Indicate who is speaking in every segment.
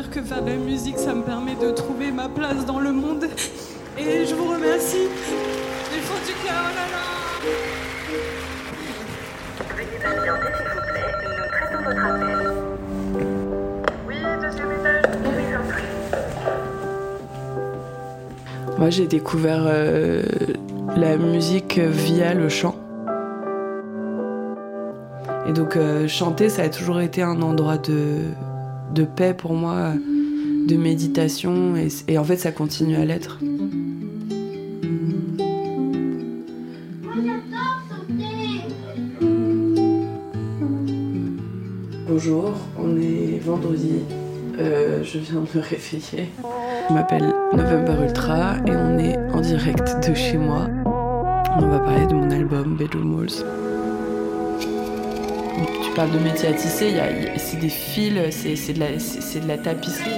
Speaker 1: dire que faire de la musique, ça me permet de trouver ma place dans le monde. Et je vous remercie. Il faut du cœur, oh là là.
Speaker 2: Veuillez patienter, s'il vous plaît. Nous traitons votre appel. Oui, deuxième étage. Vous.
Speaker 3: Moi, j'ai découvert euh, la musique via le chant. Et donc, euh, chanter, ça a toujours été un endroit de, de paix pour moi, de méditation, et, en fait, ça continue à l'être. Bonjour, on est vendredi. Euh, je viens de me réveiller. Je m'appelle November Ultra et on est en direct de chez moi. On va parler de mon album Bedroom Walls. Tu parles de métier à tisser, il y a- c'est des fils, c'est c'est de, la- c'est- c'est de la tapisserie.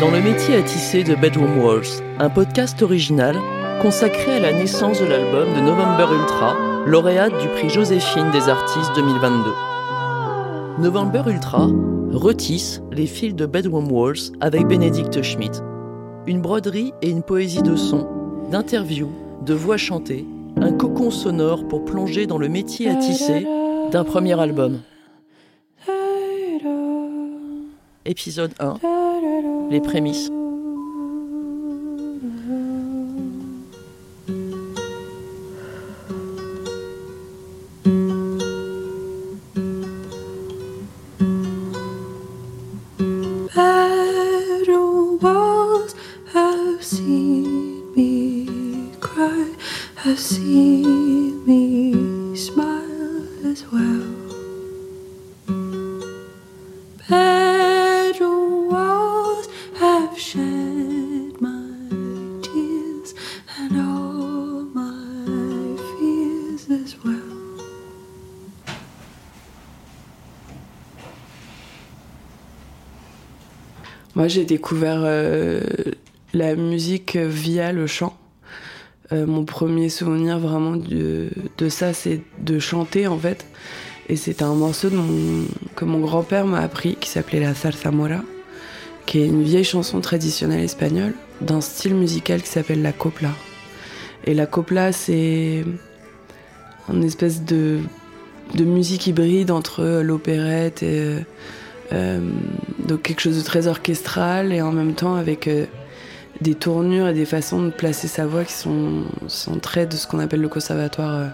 Speaker 4: Dans le métier à tisser de Bedroom Walls, un podcast original consacré à la naissance de l'album de November Ultra, lauréate du prix Joséphine des artistes 2022. November Ultra retisse les fils de Bedroom Walls avec Bénédicte Schmidt. Une broderie et une poésie de son, d'interviews, de voix chantées, un cocon sonore pour plonger dans le métier à tisser d'un premier album. Épisode 1 Les prémices.
Speaker 3: Moi, j'ai découvert euh, la musique via le chant. Euh, mon premier souvenir vraiment de, de ça, c'est de chanter en fait. Et c'était un morceau que mon grand-père m'a appris qui s'appelait la zarzamora, qui est une vieille chanson traditionnelle espagnole d'un style musical qui s'appelle la copla. Et la copla, c'est une espèce de, de musique hybride entre l'opérette et euh, donc quelque chose de très orchestral et en même temps avec euh, des tournures et des façons de placer sa voix qui sont, sont très de ce qu'on appelle le conservatoire euh,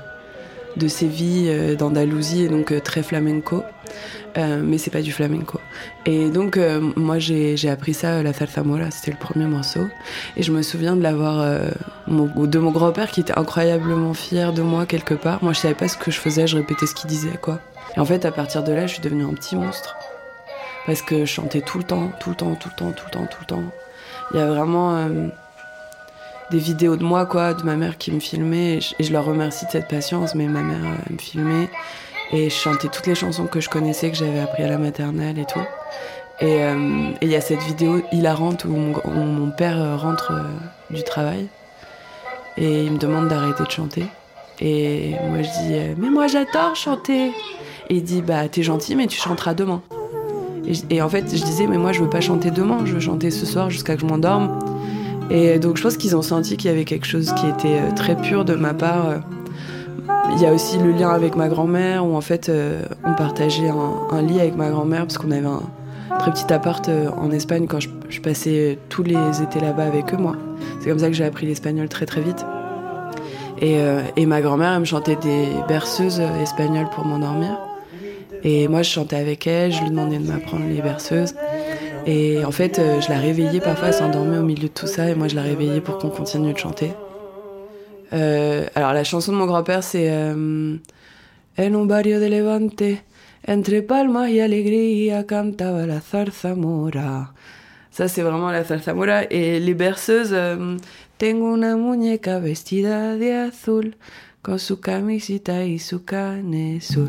Speaker 3: de Séville, euh, d'Andalousie, et donc très flamenco. Mais c'est pas du flamenco. Et donc moi j'ai appris ça, la salsa mora, c'était le premier morceau. Et je me souviens de l'avoir, de mon grand-père qui était incroyablement fier de moi quelque part. Moi je savais pas ce que je faisais, je répétais ce qu'il disait quoi. Et en fait à partir de là je suis devenue un petit monstre parce que je chantais tout le temps, tout le temps, tout le temps, tout le temps, tout le temps. Il y a vraiment euh, des vidéos de moi, quoi, de ma mère qui me filmait, et je, leur remercie de cette patience, mais ma mère euh, me filmait, et je chantais toutes les chansons que je connaissais, que j'avais appris à la maternelle et tout. Et euh, il y a cette vidéo hilarante où mon, père rentre du travail, et il me demande d'arrêter de chanter. Et moi je dis, mais moi j'adore chanter. Et il dit, bah t'es gentil, mais tu chanteras demain. Et, en fait, je disais, mais moi, je veux pas chanter demain, je veux chanter ce soir jusqu'à que je m'endorme. Et donc, je pense qu'ils ont senti qu'il y avait quelque chose qui était euh, très pur de ma part. euh. Il y a aussi le lien avec ma grand-mère, où en fait, euh, on partageait un, lit avec ma grand-mère, parce qu'on avait un très petit appart en Espagne quand je, passais tous les étés là-bas avec eux, moi. C'est comme ça que j'ai appris l'espagnol très très vite. Et, ma grand-mère, elle me chantait des berceuses espagnoles pour m'endormir. Et moi, je chantais avec elle, je lui demandais de m'apprendre les berceuses. Et en fait, euh, je la réveillais parfois, elle s'endormait au milieu de tout ça, et moi, je la réveillais pour qu'on continue de chanter. Euh, alors, la chanson de mon grand-père, c'est euh, En un barrio de Levante, entre palmas y alegría, cantaba la zarzamora. Ça, c'est vraiment la zarzamora. Et les berceuses, euh, Tengo una muñeca vestida de azul, con su camisita y su canesur.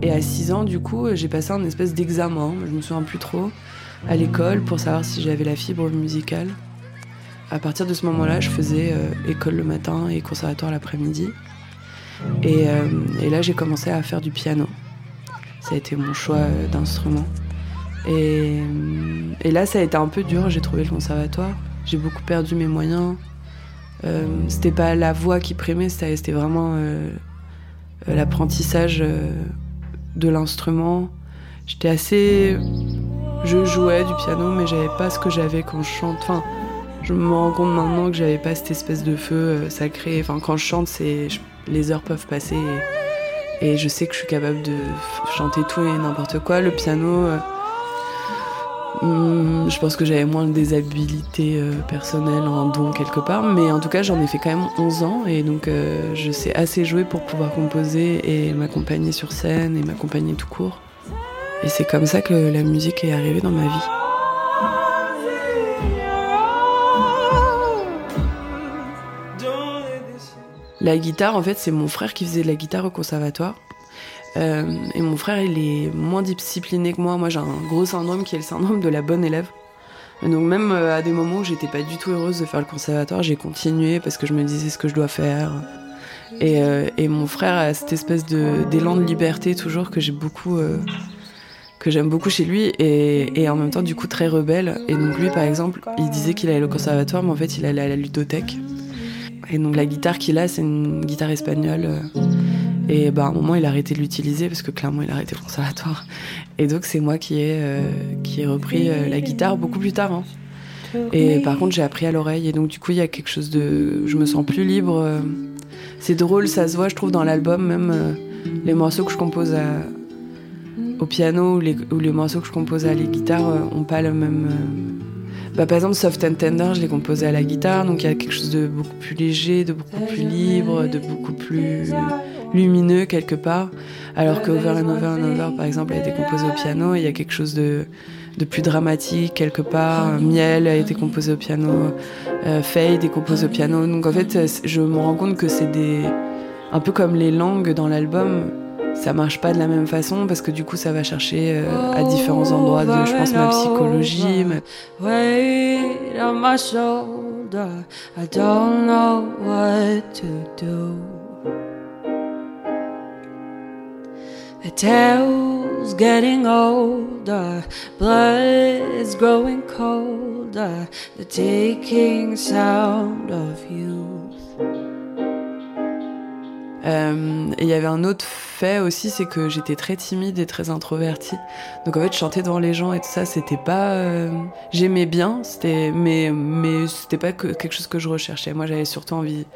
Speaker 3: Et à 6 ans, du coup, j'ai passé un espèce d'examen, je me souviens plus trop, à l'école pour savoir si j'avais la fibre musicale. À partir de ce moment-là, je faisais euh, école le matin et conservatoire l'après-midi. Et, euh, et là, j'ai commencé à faire du piano. Ça a été mon choix euh, d'instrument. Et là, ça a été un peu dur. J'ai trouvé le conservatoire. J'ai beaucoup perdu mes moyens. Euh, c'était pas la voix qui primait, c'était vraiment euh, euh, l'apprentissage euh, de l'instrument. J'étais assez. Je jouais du piano, mais j'avais pas ce que j'avais quand je chante. Enfin, je me rends compte maintenant que j'avais pas cette espèce de feu sacré. Enfin, quand je chante, c'est les heures peuvent passer et, je sais que je suis capable de chanter tout et n'importe quoi. Le piano, hmm, je pense que j'avais moins des habilités euh, personnelles, un don quelque part, mais en tout cas, j'en ai fait quand même 11 ans et donc euh, je sais assez jouer pour pouvoir composer et m'accompagner sur scène et m'accompagner tout court. Et c'est comme ça que la musique est arrivée dans ma vie. La guitare, en fait, c'est mon frère qui faisait de la guitare au conservatoire. Euh, et mon frère, il est moins discipliné que moi. Moi, j'ai un gros syndrome qui est le syndrome de la bonne élève. Donc, même euh, à des moments où j'étais pas du tout heureuse de faire le conservatoire, j'ai continué parce que je me disais ce que je dois faire. Et, euh, mon frère a cette espèce d'élan de, liberté toujours que j'aime beaucoup chez lui et, en même temps du coup très rebelle et donc lui par exemple il disait qu'il allait au conservatoire mais en fait il allait à la ludothèque et donc la guitare qu'il a c'est une guitare espagnole et bah, à un moment, il a arrêté de l'utiliser parce que clairement, il a arrêté le conservatoire. Et donc, c'est moi qui ai, euh, qui ai repris euh, la guitare beaucoup plus tard. hein. Et par contre, j'ai appris à l'oreille. Et donc, du coup, il y a quelque chose de. Je me sens plus libre. euh. C'est drôle, ça se voit, je trouve, dans l'album, même les morceaux que je compose au piano ou les, les morceaux que je compose à la guitare euh, ont pas le même. Bah, par exemple, Soft and Tender, je l'ai composé à la guitare, donc il y a quelque chose de beaucoup plus léger, de beaucoup plus libre, de beaucoup plus lumineux quelque part. Alors que Over and Over and Over, par exemple, a été composé au piano, il y a quelque chose de, de plus dramatique quelque part. Miel a été composé au piano, euh, Fade est composé au piano. Donc en fait, c'est- je me rends compte que c'est des. Un peu comme les langues dans l'album, ça marche pas de la même façon parce que du coup, ça va chercher euh, à différents endroits de, je pense, ma psychologie.
Speaker 5: on my shoulder, I don't know what to do. The getting older, growing the sound of youth.
Speaker 3: Euh, et il y avait un autre fait aussi, c'est que j'étais très timide et très introvertie. Donc en fait, chanter devant les gens et tout ça, c'était pas. euh, J'aimais bien, c'était, mais mais c'était pas que, quelque chose que je recherchais. Moi, j'avais surtout envie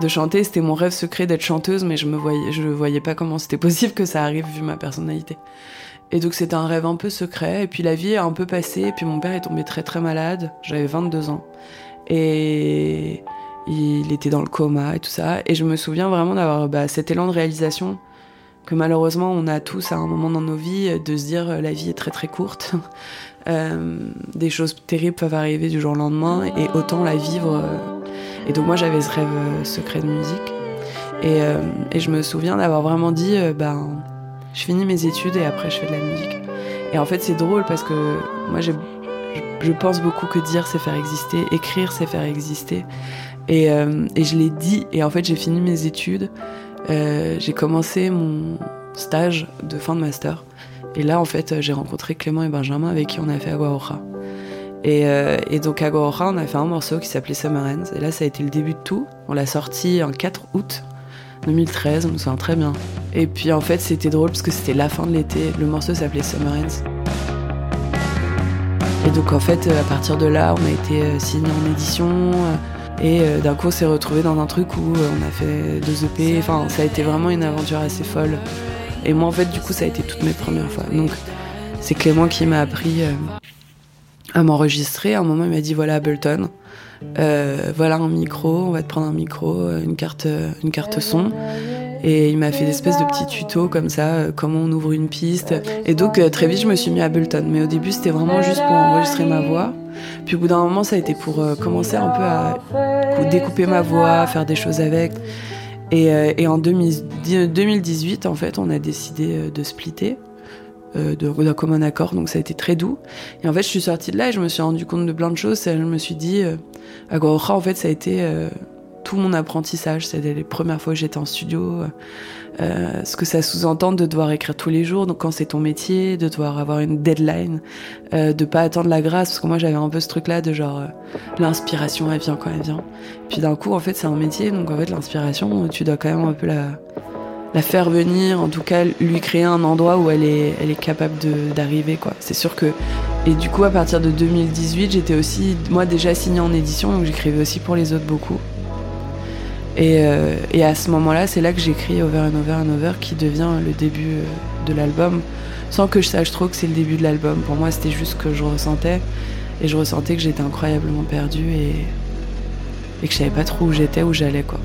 Speaker 3: de chanter. C'était mon rêve secret d'être chanteuse, mais je me voyais, je voyais pas comment c'était possible que ça arrive vu ma personnalité. Et donc c'était un rêve un peu secret. Et puis la vie a un peu passé. Et puis mon père est tombé très très malade. J'avais 22 ans. Et il était dans le coma et tout ça. Et je me souviens vraiment d'avoir bah, cet élan de réalisation que malheureusement on a tous à un moment dans nos vies, de se dire la vie est très très courte. Euh, des choses terribles peuvent arriver du jour au lendemain et autant la vivre. Et donc moi j'avais ce rêve euh, secret de musique. Et, euh, et je me souviens d'avoir vraiment dit, euh, ben, je finis mes études et après je fais de la musique. Et en fait c'est drôle parce que moi je pense beaucoup que dire c'est faire exister, écrire c'est faire exister. Et, je l'ai dit, et en fait j'ai fini mes études, j'ai commencé mon stage de fin de master. Et là en fait j'ai rencontré Clément et Benjamin avec qui on a fait Aguaora. Et, euh, et donc Aguaora on a fait un morceau qui s'appelait Summer Ends. Et là ça a été le début de tout. On l'a sorti en 4 août 2013, on me souvient très bien. Et puis en fait c'était drôle parce que c'était la fin de l'été. Le morceau s'appelait Summer Ends. Et donc en fait, euh, à partir de là, on a été euh, signé en édition. euh, Et d'un coup, on s'est retrouvé dans un truc où on a fait deux EP. Enfin, ça a été vraiment une aventure assez folle. Et moi, en fait, du coup, ça a été toutes mes premières fois. Donc, c'est Clément qui m'a appris à m'enregistrer. À un moment, il m'a dit voilà, Ableton, euh, voilà un micro, on va te prendre un micro, euh, une carte, euh, une carte son. Et il m'a fait des espèces de petits tutos comme ça, euh, comment on ouvre une piste. Et donc très vite, je me suis mis à Ableton. Mais au début, c'était vraiment juste pour enregistrer ma voix. Puis au bout d'un moment, ça a été pour commencer un peu à découper ma voix, faire des choses avec. Et, et en 2018, en fait, on a décidé de splitter. Euh, d'un commun accord, donc ça a été très doux. Et en fait, je suis sortie de là et je me suis rendu compte de plein de choses. Je me suis dit, euh, en fait, ça a été euh, tout mon apprentissage. C'était les premières fois que j'étais en studio. Euh, ce que ça sous-entend de devoir écrire tous les jours, donc quand c'est ton métier, de devoir avoir une deadline, euh, de pas attendre la grâce, parce que moi j'avais un peu ce truc-là de genre euh, l'inspiration elle vient quand elle vient. Puis d'un coup en fait c'est un métier, donc en fait l'inspiration tu dois quand même un peu la la faire venir, en tout cas lui créer un endroit où elle est, capable d'arriver quoi. C'est sûr que et du coup à partir de 2018 j'étais aussi moi déjà signée en édition donc j'écrivais aussi pour les autres beaucoup. Et, euh, et à ce moment-là c'est là que j'écris Over and Over and Over qui devient le début euh, de l'album sans que je sache trop que c'est le début de l'album. Pour moi c'était juste ce que je ressentais et je ressentais que j'étais incroyablement perdue et, et que je savais pas trop où j'étais, où j'allais quoi.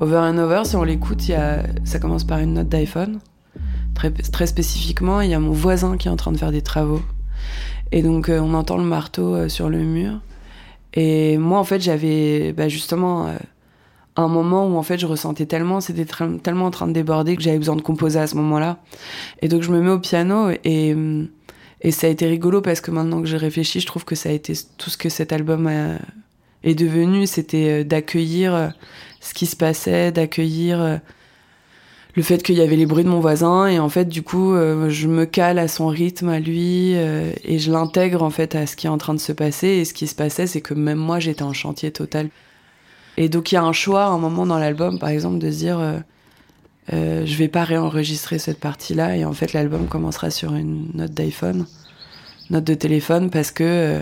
Speaker 3: Over and Over, si on l'écoute, ça commence par une note d'iPhone. Très, spécifiquement, il y a mon voisin qui est en train de faire des travaux. Et donc, euh, on entend le marteau euh, sur le mur. Et moi, en fait, j'avais bah, justement euh, un moment où en fait je ressentais tellement, c'était tellement en train de déborder que j'avais besoin de composer à ce moment-là. Et donc, je me mets au piano et, et ça a été rigolo parce que maintenant que j'ai réfléchi, je trouve que ça a été tout ce que cet album est devenu. C'était d'accueillir ce qui se passait, d'accueillir euh, le fait qu'il y avait les bruits de mon voisin et en fait du coup euh, je me cale à son rythme à lui euh, et je l'intègre en fait à ce qui est en train de se passer et ce qui se passait c'est que même moi j'étais en chantier total et donc il y a un choix un moment dans l'album par exemple de dire je vais pas réenregistrer cette partie là et en fait l'album commencera sur une note d'iPhone note de téléphone parce que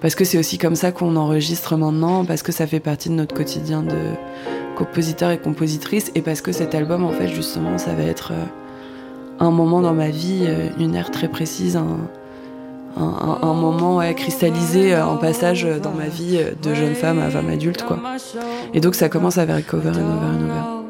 Speaker 3: parce que c'est aussi comme ça qu'on enregistre maintenant, parce que ça fait partie de notre quotidien de compositeur et compositrice, et parce que cet album, en fait, justement, ça va être euh, un moment dans ma vie, euh, une ère très précise, un, moment ouais, cristallisé, un passage dans ma vie de jeune femme à femme adulte, quoi. Et donc ça commence avec Over and Over and Over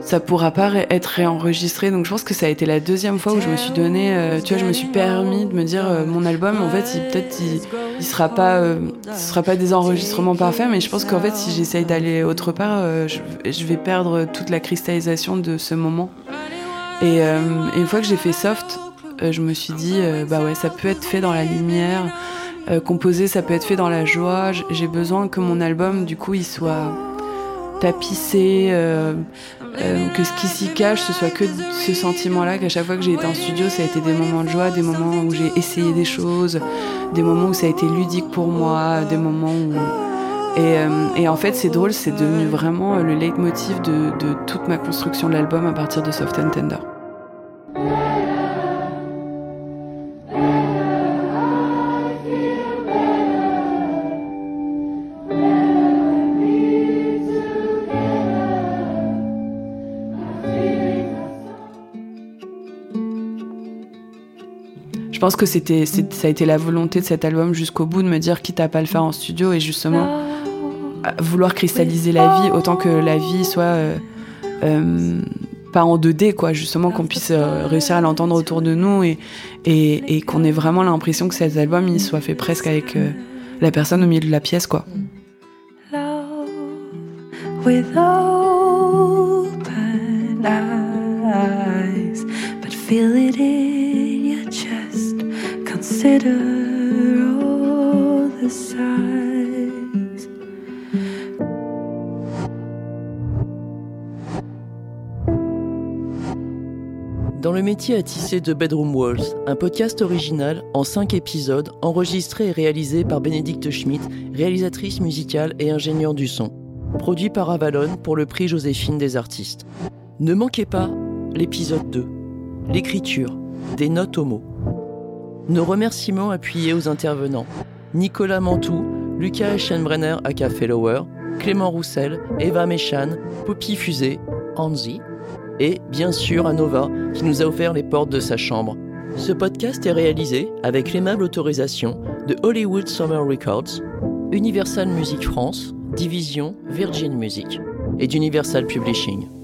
Speaker 3: ça pourra pas être réenregistré. Donc je pense que ça a été la deuxième fois où je me suis donné, euh, tu vois, je me suis permis de me dire euh, mon album, en fait, peut-être il, il, sera pas, euh, ce sera pas des enregistrements parfaits, mais je pense qu'en fait, si j'essaye d'aller autre part, je, vais perdre toute la cristallisation de ce moment. Et une fois que j'ai fait soft, je me suis dit, bah ouais, ça peut être fait dans la lumière. composé, ça peut être fait dans la joie. J'ai besoin que mon album, du coup, il soit tapissé, euh, euh, que ce qui s'y cache, ce soit que ce sentiment-là, qu'à chaque fois que j'ai été en studio, ça a été des moments de joie, des moments où j'ai essayé des choses, des moments où ça a été ludique pour moi, des moments où... Et, euh, et en fait, c'est drôle, c'est devenu vraiment le leitmotiv de, de toute ma construction de l'album à partir de Soft and Tender. Je pense que ça a été la volonté de cet album jusqu'au bout de me dire quitte à pas le faire en studio et justement vouloir cristalliser la vie autant que la vie soit euh, euh, pas en 2D quoi justement qu'on puisse euh, réussir à l'entendre autour de nous et, qu'on ait vraiment l'impression que cet album il soit fait presque avec la personne au milieu de la pièce quoi. Feel it in your chest. consider all the sides.
Speaker 4: Dans le métier à tisser de Bedroom Walls, un podcast original en 5 épisodes enregistré et réalisé par Bénédicte Schmidt, réalisatrice musicale et ingénieure du son. Produit par Avalon pour le prix Joséphine des artistes. Ne manquez pas l'épisode 2, l'écriture, des notes aux mots. Nos remerciements appuyés aux intervenants Nicolas Mantoux, Lucas Eschenbrenner à Café Lower, Clément Roussel, Eva Méchan, Poppy Fusée, Anzi, et bien sûr à Nova qui nous a offert les portes de sa chambre. Ce podcast est réalisé avec l'aimable autorisation de Hollywood Summer Records, Universal Music France, Division Virgin Music et d'Universal Publishing.